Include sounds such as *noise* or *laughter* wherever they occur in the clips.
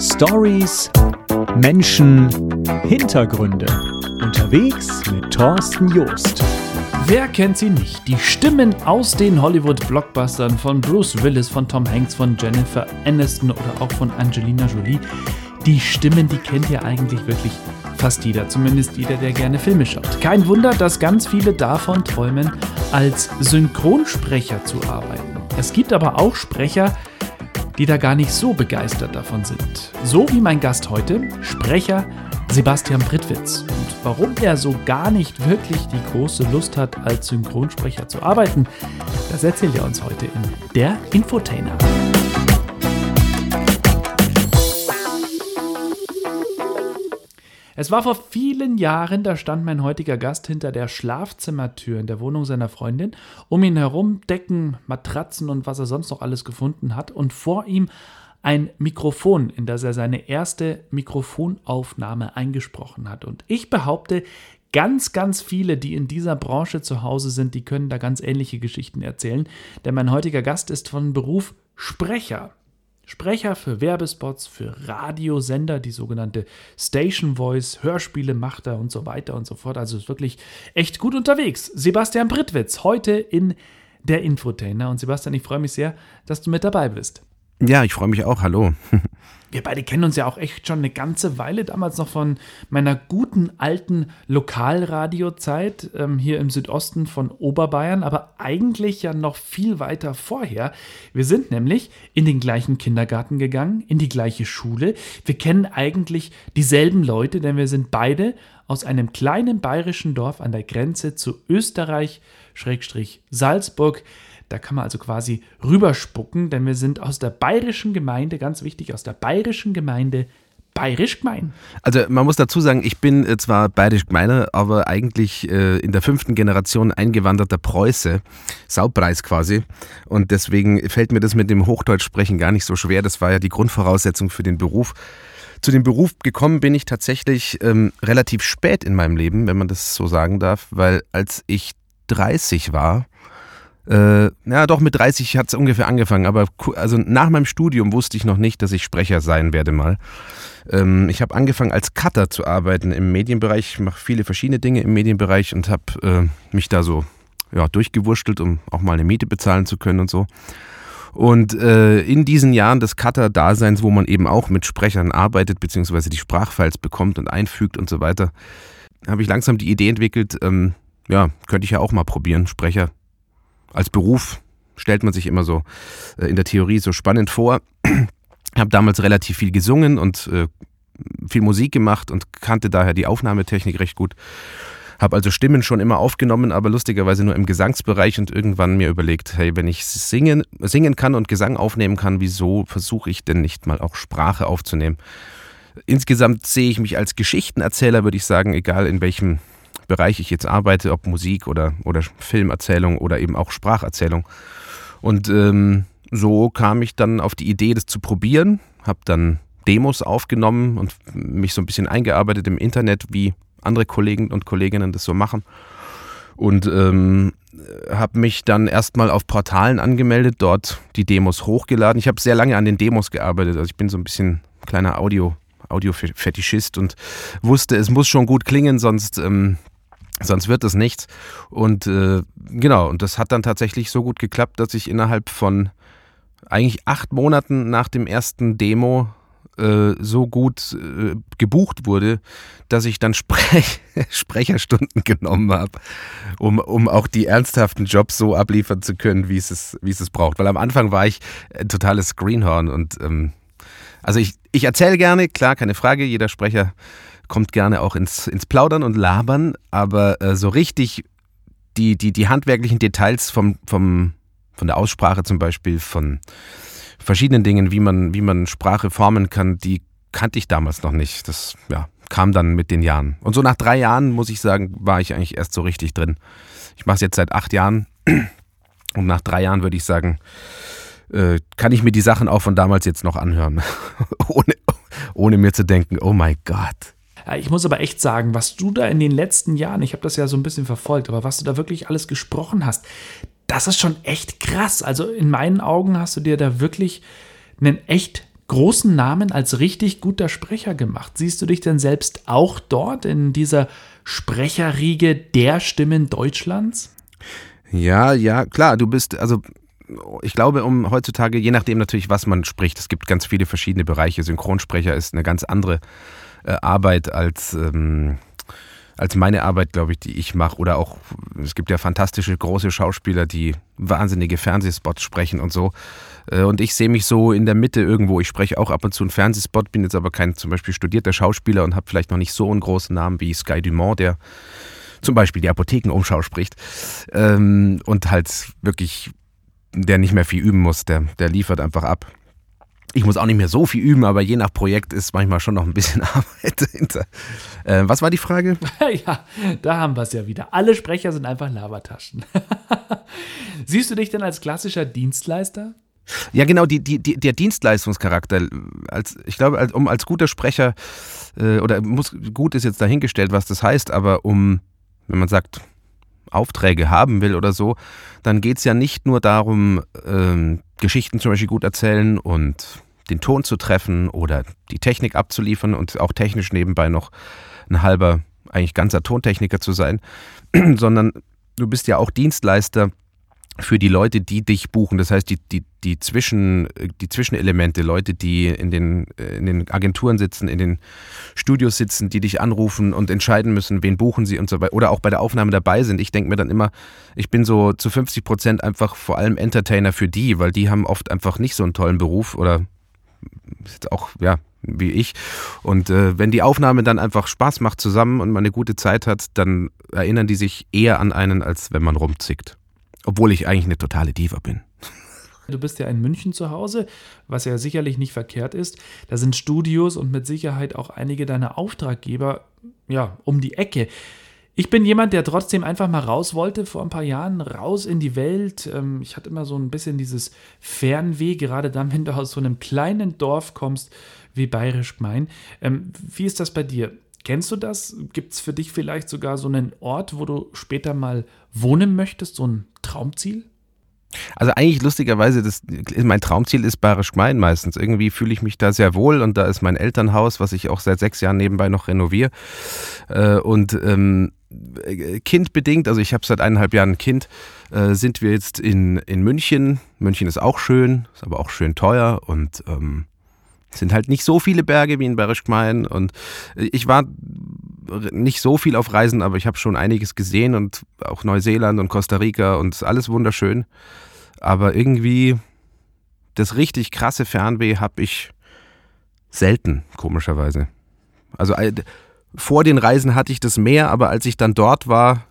Stories, Menschen, Hintergründe. Unterwegs mit Thorsten Joost. Wer kennt sie nicht? Die Stimmen aus den Hollywood-Blockbustern von Bruce Willis, von Tom Hanks, von Jennifer Aniston oder auch von Angelina Jolie. Die Stimmen, die kennt ja eigentlich wirklich fast jeder, zumindest jeder, der gerne Filme schaut. Kein Wunder, dass ganz viele davon träumen, als Synchronsprecher zu arbeiten. Es gibt aber auch Sprecher, die da gar nicht so begeistert davon sind. So wie mein Gast heute, Sprecher Sebastian Brittwitz. Und warum er so gar nicht wirklich die große Lust hat, als Synchronsprecher zu arbeiten, das erzählt er uns heute in Der Infotainer. Es war vor vielen Jahren, da stand mein heutiger Gast hinter der Schlafzimmertür in der Wohnung seiner Freundin, um ihn herum Decken, Matratzen und was er sonst noch alles gefunden hat, und vor ihm ein Mikrofon, in das er seine erste Mikrofonaufnahme eingesprochen hat. Und ich behaupte, ganz, ganz viele, die in dieser Branche zu Hause sind, die können da ganz ähnliche Geschichten erzählen, denn mein heutiger Gast ist von Beruf Sprecher. Sprecher für Werbespots, für Radiosender, die sogenannte Station Voice, Hörspiele macht er und so weiter und so fort. Also ist wirklich echt gut unterwegs. Sebastian Brittwitz, heute in der Infotainer. Und Sebastian, ich freue mich sehr, dass du mit dabei bist. Ja, ich freue mich auch. Hallo. *laughs* Wir beide kennen uns ja auch echt schon eine ganze Weile, damals noch von meiner guten alten Lokalradiozeit ähm, hier im Südosten von Oberbayern, aber eigentlich ja noch viel weiter vorher. Wir sind nämlich in den gleichen Kindergarten gegangen, in die gleiche Schule. Wir kennen eigentlich dieselben Leute, denn wir sind beide aus einem kleinen bayerischen Dorf an der Grenze zu Österreich, Schrägstrich Salzburg. Da kann man also quasi rüberspucken, denn wir sind aus der bayerischen Gemeinde, ganz wichtig, aus der bayerischen Gemeinde bayerisch gemein. Also man muss dazu sagen, ich bin äh, zwar bayerisch gemeiner, aber eigentlich äh, in der fünften Generation eingewanderter Preuße, Saupreis quasi. Und deswegen fällt mir das mit dem Hochdeutsch sprechen gar nicht so schwer. Das war ja die Grundvoraussetzung für den Beruf. Zu dem Beruf gekommen bin ich tatsächlich ähm, relativ spät in meinem Leben, wenn man das so sagen darf, weil als ich 30 war, äh, ja, doch mit 30 hat es ungefähr angefangen, aber also nach meinem Studium wusste ich noch nicht, dass ich Sprecher sein werde mal. Ähm, ich habe angefangen als Cutter zu arbeiten im Medienbereich. Ich mache viele verschiedene Dinge im Medienbereich und habe äh, mich da so ja, durchgewurschtelt, um auch mal eine Miete bezahlen zu können und so. Und äh, in diesen Jahren des Cutter-Daseins, wo man eben auch mit Sprechern arbeitet, beziehungsweise die Sprachfiles bekommt und einfügt und so weiter, habe ich langsam die Idee entwickelt, ähm, ja, könnte ich ja auch mal probieren, Sprecher als Beruf stellt man sich immer so äh, in der Theorie so spannend vor. *clears throat* Ich habe damals relativ viel gesungen und äh, viel Musik gemacht und kannte daher die Aufnahmetechnik recht gut. Habe also Stimmen schon immer aufgenommen, aber lustigerweise nur im Gesangsbereich und irgendwann mir überlegt, hey, wenn ich singen, singen kann und Gesang aufnehmen kann, wieso versuche ich denn nicht mal auch Sprache aufzunehmen? Insgesamt sehe ich mich als Geschichtenerzähler, würde ich sagen, egal in welchem Bereich ich jetzt arbeite, ob Musik oder, oder Filmerzählung oder eben auch Spracherzählung. Und ähm, so kam ich dann auf die Idee, das zu probieren, habe dann Demos aufgenommen und mich so ein bisschen eingearbeitet im Internet, wie andere Kollegen und Kolleginnen das so machen. Und ähm, habe mich dann erstmal auf Portalen angemeldet, dort die Demos hochgeladen. Ich habe sehr lange an den Demos gearbeitet, also ich bin so ein bisschen kleiner Audio, Audio-Fetischist und wusste, es muss schon gut klingen, sonst ähm, Sonst wird es nichts. Und äh, genau, und das hat dann tatsächlich so gut geklappt, dass ich innerhalb von eigentlich acht Monaten nach dem ersten Demo äh, so gut äh, gebucht wurde, dass ich dann Sprech *laughs* Sprecherstunden genommen habe, um, um auch die ernsthaften Jobs so abliefern zu können, wie es es, wie es, es braucht. Weil am Anfang war ich ein totales Greenhorn und ähm, also ich, ich erzähle gerne, klar, keine Frage, jeder Sprecher kommt gerne auch ins, ins Plaudern und Labern, aber äh, so richtig die, die, die handwerklichen Details vom, vom, von der Aussprache zum Beispiel, von verschiedenen Dingen, wie man, wie man Sprache formen kann, die kannte ich damals noch nicht. Das ja, kam dann mit den Jahren. Und so nach drei Jahren, muss ich sagen, war ich eigentlich erst so richtig drin. Ich mache es jetzt seit acht Jahren und nach drei Jahren würde ich sagen, äh, kann ich mir die Sachen auch von damals jetzt noch anhören, *laughs* ohne, ohne mir zu denken, oh mein Gott, ich muss aber echt sagen, was du da in den letzten Jahren, ich habe das ja so ein bisschen verfolgt, aber was du da wirklich alles gesprochen hast, Das ist schon echt krass. Also in meinen Augen hast du dir da wirklich einen echt großen Namen als richtig guter Sprecher gemacht. Siehst du dich denn selbst auch dort in dieser Sprecherriege der Stimmen Deutschlands? Ja, ja, klar, du bist, also ich glaube, um heutzutage, je nachdem natürlich, was man spricht, es gibt ganz viele verschiedene Bereiche. Synchronsprecher ist eine ganz andere äh, Arbeit als, ähm, als meine Arbeit, glaube ich, die ich mache. Oder auch, es gibt ja fantastische große Schauspieler, die wahnsinnige Fernsehspots sprechen und so. Äh, und ich sehe mich so in der Mitte irgendwo. Ich spreche auch ab und zu einen Fernsehspot, bin jetzt aber kein zum Beispiel studierter Schauspieler und habe vielleicht noch nicht so einen großen Namen wie Sky Dumont, der zum Beispiel die Apothekenumschau spricht. Ähm, und halt wirklich, der nicht mehr viel üben muss, der, der liefert einfach ab. Ich muss auch nicht mehr so viel üben, aber je nach Projekt ist manchmal schon noch ein bisschen *laughs* Arbeit dahinter. Äh, was war die Frage? *laughs* ja, da haben wir es ja wieder. Alle Sprecher sind einfach Labertaschen. *laughs* Siehst du dich denn als klassischer Dienstleister? Ja, genau, die, die, der Dienstleistungscharakter. Als, ich glaube, als, um als guter Sprecher, äh, oder muss, gut ist jetzt dahingestellt, was das heißt, aber um, wenn man sagt, Aufträge haben will oder so, dann geht es ja nicht nur darum, ähm, Geschichten zum Beispiel gut erzählen und den Ton zu treffen oder die Technik abzuliefern und auch technisch nebenbei noch ein halber, eigentlich ganzer Tontechniker zu sein, *clears throat* sondern du bist ja auch Dienstleister für die Leute, die dich buchen. Das heißt, die, die, die, Zwischen, die Zwischenelemente, Leute, die in den, in den Agenturen sitzen, in den Studios sitzen, die dich anrufen und entscheiden müssen, wen buchen sie und so weiter. Oder auch bei der Aufnahme dabei sind. Ich denke mir dann immer, ich bin so zu 50 Prozent einfach vor allem Entertainer für die, weil die haben oft einfach nicht so einen tollen Beruf oder auch, ja, wie ich. Und äh, wenn die Aufnahme dann einfach Spaß macht zusammen und man eine gute Zeit hat, dann erinnern die sich eher an einen, als wenn man rumzickt. Obwohl ich eigentlich eine totale Diva bin. Du bist ja in München zu Hause, was ja sicherlich nicht verkehrt ist. Da sind Studios und mit Sicherheit auch einige deiner Auftraggeber ja um die Ecke. Ich bin jemand, der trotzdem einfach mal raus wollte vor ein paar Jahren, raus in die Welt. Ähm, ich hatte immer so ein bisschen dieses Fernweh, gerade dann, wenn du aus so einem kleinen Dorf kommst wie Bayerisch Gmein. Ähm, wie ist das bei dir? Kennst du das? Gibt es für dich vielleicht sogar so einen Ort, wo du später mal wohnen möchtest, so ein Traumziel? Also eigentlich lustigerweise, das, mein Traumziel ist Bayerisch Gmein meistens. Irgendwie fühle ich mich da sehr wohl und da ist mein Elternhaus, was ich auch seit sechs Jahren nebenbei noch renoviere. Äh, und ähm, kindbedingt, also ich habe seit eineinhalb Jahren ein Kind, äh, sind wir jetzt in, in München. München ist auch schön, ist aber auch schön teuer und ähm, sind halt nicht so viele Berge wie in Bayerisch Gmein. Und ich war nicht so viel auf Reisen, aber ich habe schon einiges gesehen und auch Neuseeland und Costa Rica und alles wunderschön. Aber irgendwie das richtig krasse Fernweh habe ich selten, komischerweise. Also vor den Reisen hatte ich das mehr, aber als ich dann dort war,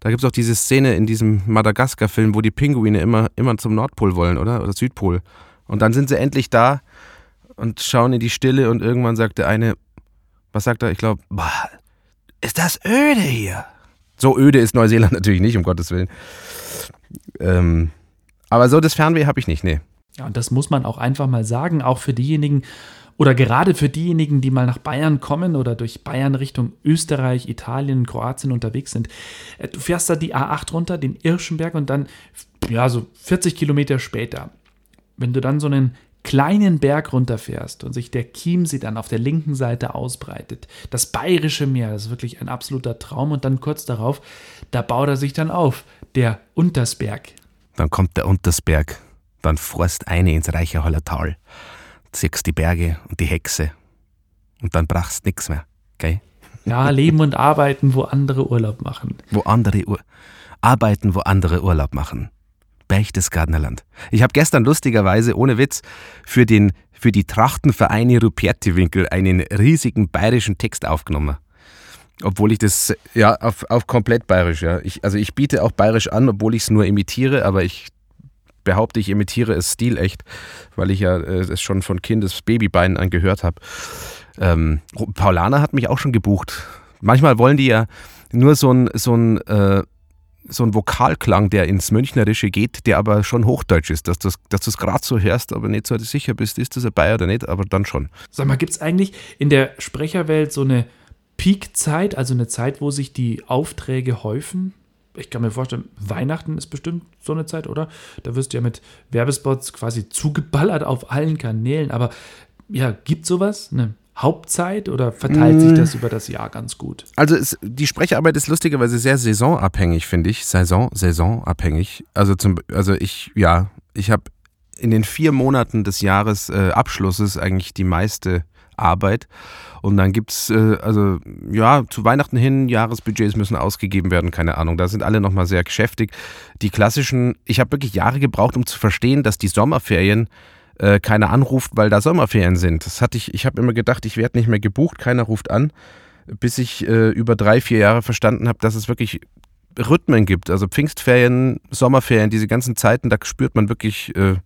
da gibt es auch diese Szene in diesem Madagaskar-Film, wo die Pinguine immer, immer zum Nordpol wollen, oder? Oder Südpol. Und dann sind sie endlich da und schauen in die Stille und irgendwann sagt der eine, was sagt er? Ich glaube, ist das öde hier? So öde ist Neuseeland *laughs* natürlich nicht, um Gottes Willen. Ähm, aber so das Fernweh habe ich nicht, nee. Ja, und das muss man auch einfach mal sagen, auch für diejenigen oder gerade für diejenigen, die mal nach Bayern kommen oder durch Bayern Richtung Österreich, Italien, Kroatien unterwegs sind. Äh, du fährst da die A8 runter, den Irschenberg und dann, ja, so 40 Kilometer später, wenn du dann so einen kleinen Berg runterfährst und sich der Chiemsee dann auf der linken Seite ausbreitet, das bayerische Meer, das ist wirklich ein absoluter Traum und dann kurz darauf, da baut er sich dann auf, der Untersberg. Dann kommt der Untersberg, dann fährst eine ins reiche Hallertal, ziehst die Berge und die Hexe und dann brachst nix mehr, gell? Ja, leben und arbeiten, wo andere Urlaub machen. Wo andere Ur arbeiten, wo andere Urlaub machen. Berchtesgadener Land. Ich habe gestern lustigerweise, ohne Witz, für, den, für die Trachtenvereine Rupertiwinkel einen riesigen bayerischen Text aufgenommen. Obwohl ich das, ja, auf, auf komplett bayerisch, ja. Ich, also ich biete auch bayerisch an, obwohl ich es nur imitiere, aber ich behaupte, ich imitiere es stilecht, weil ich ja äh, es schon von Kindes Babybeinen an gehört habe. Ähm, Paulana hat mich auch schon gebucht. Manchmal wollen die ja nur so ein, so ein äh, so ein Vokalklang, der ins Münchnerische geht, der aber schon Hochdeutsch ist, dass, das, dass du es gerade so hörst, aber nicht so sicher bist, ist das ein Bayer oder nicht, aber dann schon. Sag mal, gibt es eigentlich in der Sprecherwelt so eine Peakzeit, also eine Zeit, wo sich die Aufträge häufen? ich kann mir vorstellen, Weihnachten ist bestimmt so eine Zeit, oder? Da wirst du ja mit Werbespots quasi zugeballert auf allen Kanälen. Aber ja, gibt sowas? Eine Hauptzeit oder verteilt sich das über das Jahr ganz gut? Also es, die Sprecharbeit ist lustigerweise sehr saisonabhängig, finde ich. Saison, saisonabhängig. Also zum, also ich, ja, ich habe in den vier Monaten des Jahresabschlusses äh, eigentlich die meiste Arbeit. Und dann gibt es, äh, also ja, zu Weihnachten hin, Jahresbudgets müssen ausgegeben werden, keine Ahnung. Da sind alle nochmal sehr geschäftig. Die klassischen, ich habe wirklich Jahre gebraucht, um zu verstehen, dass die Sommerferien äh, keiner anruft, weil da Sommerferien sind. Das hatte ich, ich habe immer gedacht, ich werde nicht mehr gebucht, keiner ruft an, bis ich äh, über drei, vier Jahre verstanden habe, dass es wirklich Rhythmen gibt. Also Pfingstferien, Sommerferien, diese ganzen Zeiten, da spürt man wirklich, äh,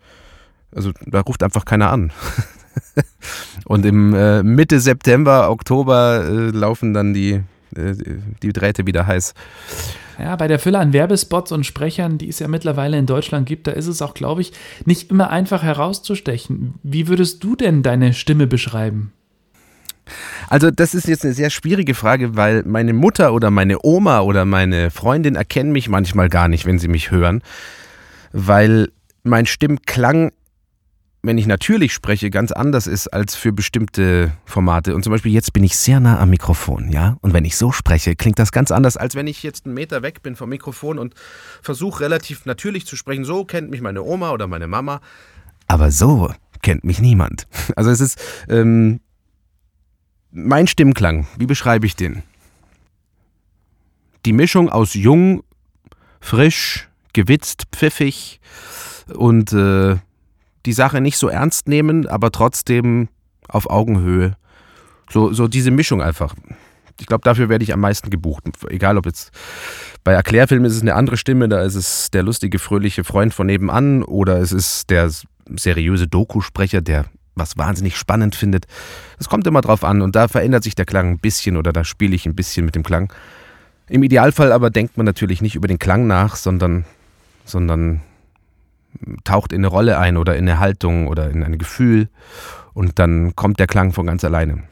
also da ruft einfach keiner an. *laughs* *laughs* Und im äh, Mitte September, Oktober äh, laufen dann die, äh, die Drähte wieder heiß. Ja, bei der Fülle an Werbespots und Sprechern, die es ja mittlerweile in Deutschland gibt, da ist es auch, glaube ich, nicht immer einfach herauszustechen. Wie würdest du denn deine Stimme beschreiben? Also das ist jetzt eine sehr schwierige Frage, weil meine Mutter oder meine Oma oder meine Freundin erkennen mich manchmal gar nicht, wenn sie mich hören, weil mein Stimmklang wenn ich natürlich spreche, ganz anders ist als für bestimmte Formate. Und zum Beispiel jetzt bin ich sehr nah am Mikrofon, ja. Und wenn ich so spreche, klingt das ganz anders, als wenn ich jetzt einen Meter weg bin vom Mikrofon und versuche relativ natürlich zu sprechen. So kennt mich meine Oma oder meine Mama. Aber so kennt mich niemand. *laughs* Also es ist ähm, mein Stimmklang. Wie beschreibe ich den? Die Mischung aus jung, frisch, gewitzt, pfiffig und äh, die Sache nicht so ernst nehmen, aber trotzdem auf Augenhöhe. So, so diese Mischung einfach. Ich glaube, dafür werde ich am meisten gebucht. Egal ob jetzt bei Erklärfilmen ist es eine andere Stimme, da ist es der lustige, fröhliche Freund von nebenan oder es ist der seriöse Dokusprecher, der was wahnsinnig spannend findet. Es kommt immer drauf an und da verändert sich der Klang ein bisschen oder da spiele ich ein bisschen mit dem Klang. Im Idealfall aber denkt man natürlich nicht über den Klang nach, sondern, sondern taucht in eine Rolle ein oder in eine Haltung oder in ein Gefühl und dann kommt der Klang von ganz alleine.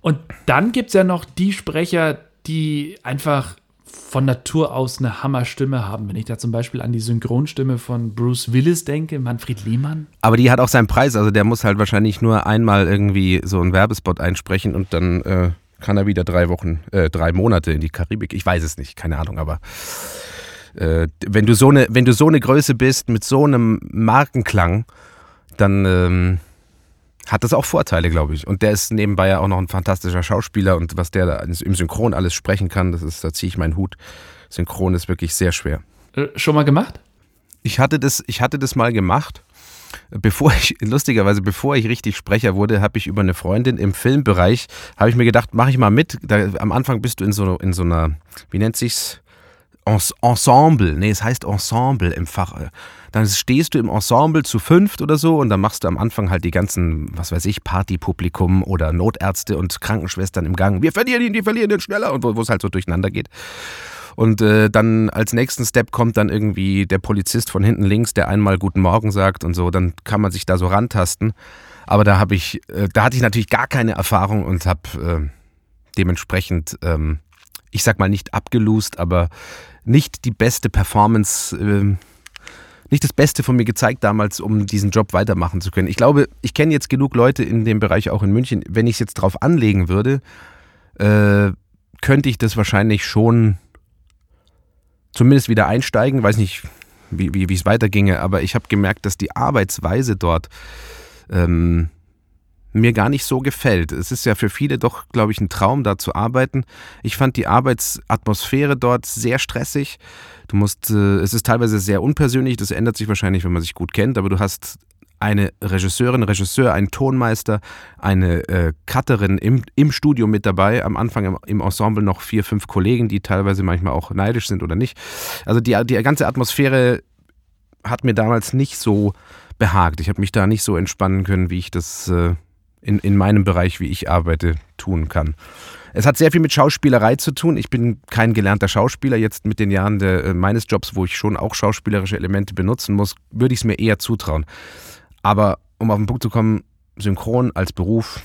Und dann gibt es ja noch die Sprecher, die einfach von Natur aus eine Hammerstimme haben. Wenn ich da zum Beispiel an die Synchronstimme von Bruce Willis denke, Manfred Lehmann. Aber die hat auch seinen Preis. Also der muss halt wahrscheinlich nur einmal irgendwie so einen Werbespot einsprechen und dann äh, kann er wieder drei Wochen, äh, drei Monate in die Karibik. Ich weiß es nicht, keine Ahnung, aber äh, wenn, du so eine, wenn du so eine Größe bist mit so einem Markenklang, dann ähm, hat das auch Vorteile, glaube ich. Und der ist nebenbei ja auch noch ein fantastischer Schauspieler und was der da im Synchron alles sprechen kann, das ist, da ziehe ich meinen Hut. Synchron ist wirklich sehr schwer. Äh, schon mal gemacht? Ich hatte das, ich hatte das mal gemacht. Bevor ich, lustigerweise, bevor ich richtig Sprecher wurde, habe ich über eine Freundin im Filmbereich, habe ich mir gedacht, mache ich mal mit. Da, am Anfang bist du in so, in so einer, wie nennt sich's? Ensemble, nee, es heißt Ensemble im Fach. Dann stehst du im Ensemble zu fünft oder so und dann machst du am Anfang halt die ganzen, was weiß ich, Partypublikum oder Notärzte und Krankenschwestern im Gang. Wir verlieren ihn, die verlieren ihn schneller und wo es halt so durcheinander geht. Und äh, dann als nächsten Step kommt dann irgendwie der Polizist von hinten links, der einmal Guten Morgen sagt und so. Dann kann man sich da so rantasten. Aber da habe ich, äh, da hatte ich natürlich gar keine Erfahrung und habe äh, dementsprechend, ähm, ich sag mal nicht abgelust, aber nicht die beste Performance, äh, nicht das Beste von mir gezeigt damals, um diesen Job weitermachen zu können. Ich glaube, ich kenne jetzt genug Leute in dem Bereich auch in München. Wenn ich es jetzt drauf anlegen würde, äh, könnte ich das wahrscheinlich schon zumindest wieder einsteigen. Weiß nicht, wie, wie es weiterginge, aber ich habe gemerkt, dass die Arbeitsweise dort ähm, mir gar nicht so gefällt. Es ist ja für viele doch, glaube ich, ein Traum, da zu arbeiten. Ich fand die Arbeitsatmosphäre dort sehr stressig. Du musst, äh, es ist teilweise sehr unpersönlich, das ändert sich wahrscheinlich, wenn man sich gut kennt, aber du hast eine Regisseurin, Regisseur, einen Tonmeister, eine äh, Cutterin im, im Studio mit dabei. Am Anfang im, im, Ensemble noch vier, fünf Kollegen, die teilweise manchmal auch neidisch sind oder nicht. Also die, die ganze Atmosphäre hat mir damals nicht so behagt. Ich habe mich da nicht so entspannen können, wie ich das äh, in, in meinem Bereich, wie ich arbeite, tun kann. Es hat sehr viel mit Schauspielerei zu tun. Ich bin kein gelernter Schauspieler. Jetzt mit den Jahren der, äh, meines Jobs, wo ich schon auch schauspielerische Elemente benutzen muss, würde ich es mir eher zutrauen. Aber um auf den Punkt zu kommen, synchron als Beruf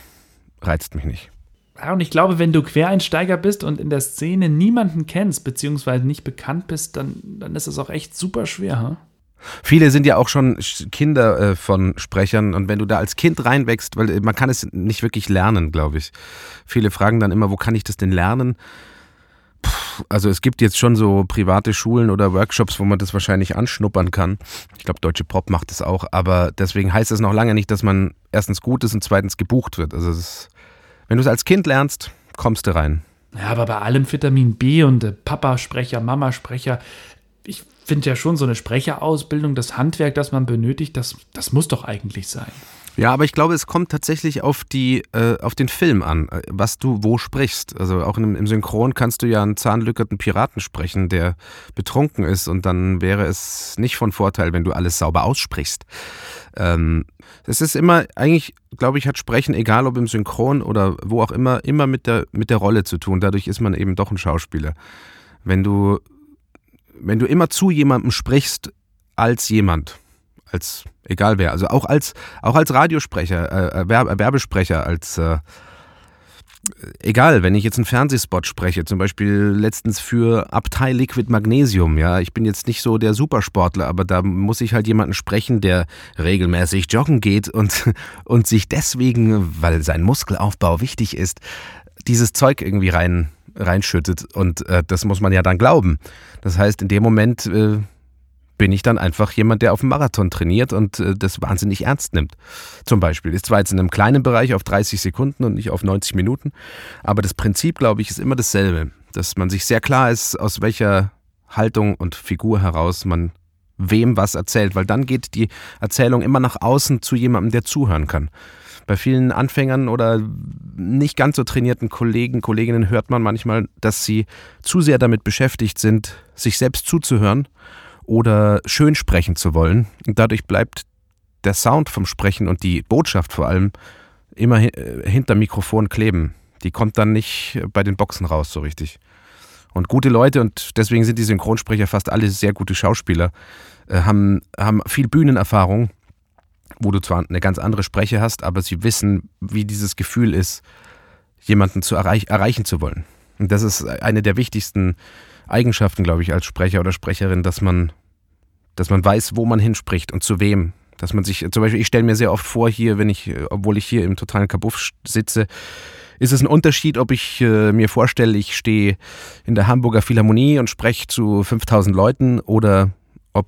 reizt mich nicht. Ja, und ich glaube, wenn du Quereinsteiger bist und in der Szene niemanden kennst, beziehungsweise nicht bekannt bist, dann, dann ist es auch echt super schwer. Huh? Viele sind ja auch schon Kinder äh, von Sprechern und wenn du da als Kind reinwächst, weil äh, man kann es nicht wirklich lernen, glaube ich. Viele fragen dann immer, wo kann ich das denn lernen? Puh, also es gibt jetzt schon so private Schulen oder Workshops, wo man das wahrscheinlich anschnuppern kann. Ich glaube, Deutsche Pop macht das auch, aber deswegen heißt es noch lange nicht, dass man erstens gut ist und zweitens gebucht wird. Also ist, wenn du es als Kind lernst, kommst du rein. Ja, aber bei allem Vitamin B und äh, Papa-Sprecher, Mama-Sprecher, ich finde ja schon so eine Sprecherausbildung, das Handwerk, das man benötigt, das, das muss doch eigentlich sein. Ja, aber ich glaube, es kommt tatsächlich auf die, äh, auf den Film an, äh, was du wo sprichst. Also auch im, im Synchron kannst du ja einen zahnlückerten Piraten sprechen, der betrunken ist und dann wäre es nicht von Vorteil, wenn du alles sauber aussprichst. Ähm, es ist immer, eigentlich, glaube ich, hat Sprechen, egal ob im Synchron oder wo auch immer, immer mit der, mit der Rolle zu tun. Dadurch ist man eben doch ein Schauspieler. Wenn du wenn du immer zu jemandem sprichst als jemand, als egal wer, also auch als auch als Radiosprecher, äh, Werbesprecher, als äh, egal, wenn ich jetzt einen Fernsehspot spreche, zum Beispiel letztens für Abtei Liquid Magnesium, ja, ich bin jetzt nicht so der Supersportler, aber da muss ich halt jemanden sprechen, der regelmäßig joggen geht und, *laughs* und sich deswegen, weil sein Muskelaufbau wichtig ist, dieses Zeug irgendwie rein reinschüttet. Und äh, das muss man ja dann glauben. Das heißt, in dem Moment äh, bin ich dann einfach jemand, der auf dem Marathon trainiert und äh, das wahnsinnig ernst nimmt. Zum Beispiel. Ist zwar jetzt in einem kleinen Bereich auf 30 Sekunden und nicht auf 90 Minuten, aber das Prinzip, glaube ich, ist immer dasselbe. Dass man sich sehr klar ist, aus welcher Haltung und Figur heraus man wem was erzählt, weil dann geht die Erzählung immer nach außen zu jemandem, der zuhören kann. Bei vielen Anfängern oder nicht ganz so trainierten Kollegen, Kolleginnen hört man manchmal, dass sie zu sehr damit beschäftigt sind, sich selbst zuzuhören oder schön sprechen zu wollen. Und dadurch bleibt der Sound vom Sprechen und die Botschaft vor allem immer äh, hinter Mikrofon kleben. Die kommt dann nicht bei den Boxen raus so richtig. Und gute Leute, und deswegen sind die Synchronsprecher fast alle sehr gute Schauspieler, äh, haben, haben viel Bühnenerfahrung wo du zwar eine ganz andere Spreche hast, aber sie wissen, wie dieses Gefühl ist, jemanden zu erreich erreichen zu wollen. Und das ist eine der wichtigsten Eigenschaften, glaube ich, als Sprecher oder Sprecherin, dass man, dass man weiß, wo man hinspricht und zu wem. Dass man sich, zum Beispiel, ich stelle mir sehr oft vor, hier, wenn ich, obwohl ich hier im totalen Kabuff sitze, ist es ein Unterschied, ob ich äh, mir vorstelle, ich stehe in der Hamburger Philharmonie und spreche zu 5000 Leuten oder ob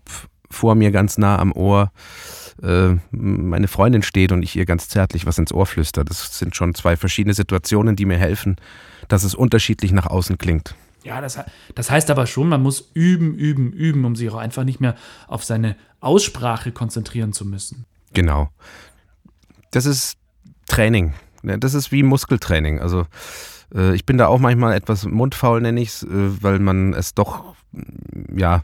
vor mir ganz nah am Ohr äh, meine Freundin steht und ich ihr ganz zärtlich was ins Ohr flüster. Das sind schon zwei verschiedene Situationen, die mir helfen, dass es unterschiedlich nach außen klingt. Ja, das, das heißt aber schon, man muss üben, üben, üben, um sich auch einfach nicht mehr auf seine Aussprache konzentrieren zu müssen. Genau. Das ist Training. Das ist wie Muskeltraining. Also äh, ich bin da auch manchmal etwas mundfaul, nenne ich es, äh, weil man es doch, ja,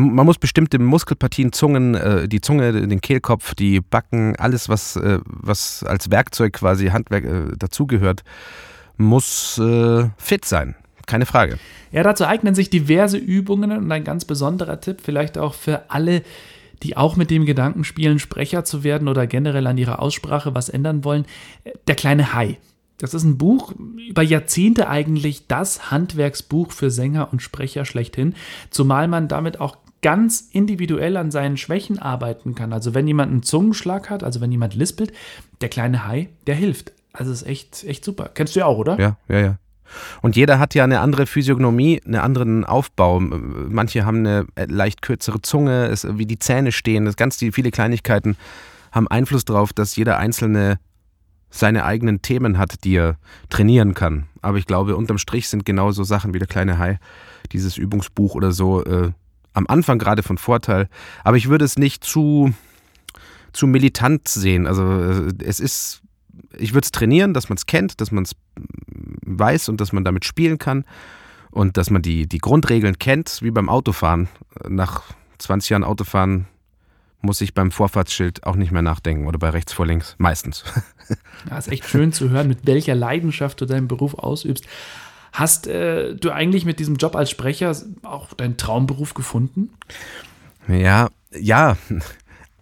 man, man, muss bestimmte Muskelpartien, Zungen, äh, die Zunge, den Kehlkopf, die Backen, alles, was, äh, was als Werkzeug quasi Handwerk äh, dazugehört, muss äh, fit sein. Keine Frage. Ja, dazu eignen sich diverse Übungen und ein ganz besonderer Tipp, vielleicht auch für alle, die auch mit dem Gedanken spielen, Sprecher zu werden oder generell an ihrer Aussprache was ändern wollen. Der kleine Hai. Das ist ein Buch, über Jahrzehnte eigentlich das Handwerksbuch für Sänger und Sprecher schlechthin, zumal man damit auch ganz individuell an seinen Schwächen arbeiten kann. Also wenn jemand einen Zungenschlag hat, also wenn jemand lispelt, der kleine Hai, der hilft. Also ist echt, echt super. Kennst du ja auch, oder? Ja, ja, ja. Und jeder hat ja eine andere Physiognomie, einen anderen Aufbau. Manche haben eine leicht kürzere Zunge, es, wie die Zähne stehen, das ganz die, viele Kleinigkeiten haben Einfluss darauf, dass jeder einzelne seine eigenen Themen hat, die er trainieren kann. Aber ich glaube, unterm Strich sind genauso Sachen wie der kleine Hai, dieses Übungsbuch oder so, äh, am Anfang gerade von Vorteil. Aber ich würde es nicht zu, zu militant sehen. Also äh, es ist, ich würde es trainieren, dass man es kennt, dass man es weiß und dass man damit spielen kann und dass man die, die Grundregeln kennt, wie beim Autofahren. Nach 20 Jahren Autofahren muss ich beim Vorfahrtsschild auch nicht mehr nachdenken oder bei rechts vor links, meistens. Ja, ist echt schön zu hören, mit welcher Leidenschaft du deinen Beruf ausübst. Hast äh, du eigentlich mit diesem Job als Sprecher auch deinen Traumberuf gefunden? Ja, ja.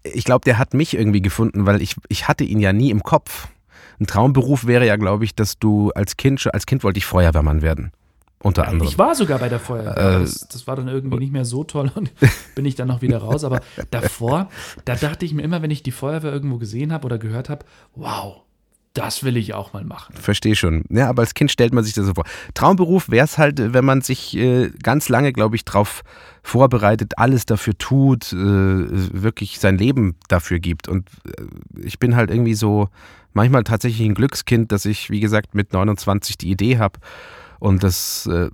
Ich glaube, der hat mich irgendwie gefunden, weil ich, ich hatte ihn ja nie im Kopf. ein Traumberuf wäre ja, glaube ich, dass du als Kind, als Kind wollte ich Feuerwehrmann werden. Unter anderem. Ich war sogar bei der Feuerwehr. Äh, das, das, war dann irgendwie nicht mehr so toll und *laughs* bin ich dann noch wieder raus. Aber davor, da dachte ich mir immer, wenn ich die Feuerwehr irgendwo gesehen habe oder gehört habe, wow, das will ich auch mal machen. Verstehe schon. Ja, aber als Kind stellt man sich das so vor. Traumberuf wäre es halt, wenn man sich äh, ganz lange, glaube ich, drauf vorbereitet, alles dafür tut, äh, wirklich sein Leben dafür gibt. Und äh, ich bin halt irgendwie so manchmal tatsächlich ein Glückskind, dass ich, wie gesagt, mit 29 die Idee habe und dass äh,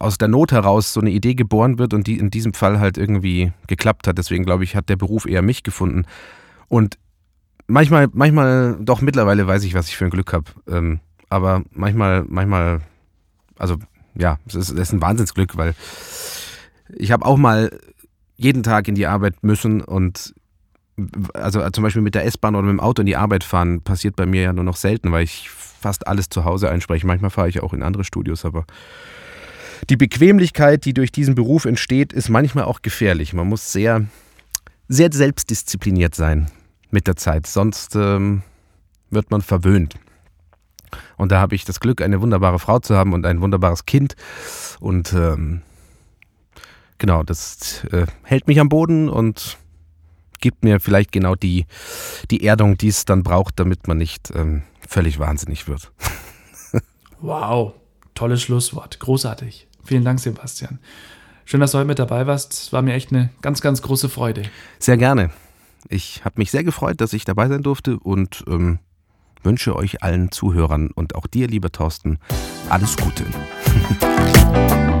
aus der Not heraus so eine Idee geboren wird und die in diesem Fall halt irgendwie geklappt hat. Deswegen glaube ich, hat der Beruf eher mich gefunden. Und manchmal, manchmal, doch mittlerweile weiß ich, was ich für ein Glück habe. Ähm, aber manchmal, manchmal, also ja, es ist, es ist ein Wahnsinnsglück, weil ich habe auch mal jeden Tag in die Arbeit müssen und also zum Beispiel mit der S-Bahn oder mit dem Auto in die Arbeit fahren passiert bei mir ja nur noch selten, weil ich fast alles zu Hause einspreche. Manchmal fahre ich auch in andere Studios, aber die Bequemlichkeit, die durch diesen Beruf entsteht, ist manchmal auch gefährlich. Man muss sehr, sehr selbstdiszipliniert sein mit der Zeit, sonst ähm, wird man verwöhnt. Und da habe ich das Glück, eine wunderbare Frau zu haben und ein wunderbares Kind. Und ähm, genau, das äh, hält mich am Boden und gibt mir vielleicht genau die, die Erdung, die es dann braucht, damit man nicht ähm, völlig wahnsinnig wird. wow, tolles Schlusswort. Großartig. Vielen Dank, Sebastian. Schön, dass du heute mit dabei warst. Es war mir echt eine ganz, ganz große Freude. Sehr gerne. Ich habe mich sehr gefreut, dass ich dabei sein durfte und ähm, wünsche euch allen Zuhörern und auch dir, lieber Thorsten, alles Gute. *laughs*